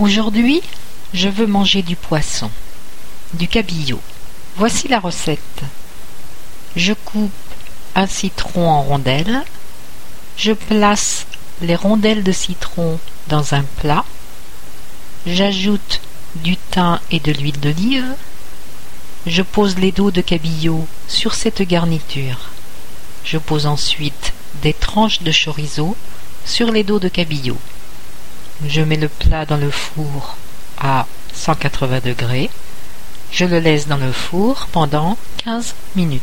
Aujourd'hui, je veux manger du poisson, du cabillaud. Voici la recette. Je coupe un citron en rondelles. Je place les rondelles de citron dans un plat. J'ajoute du thym et de l'huile d'olive. Je pose les dos de cabillaud sur cette garniture. Je pose ensuite des tranches de chorizo sur les dos de cabillaud. Je mets le plat dans le four à 180 degrés. Je le laisse dans le four pendant 15 minutes.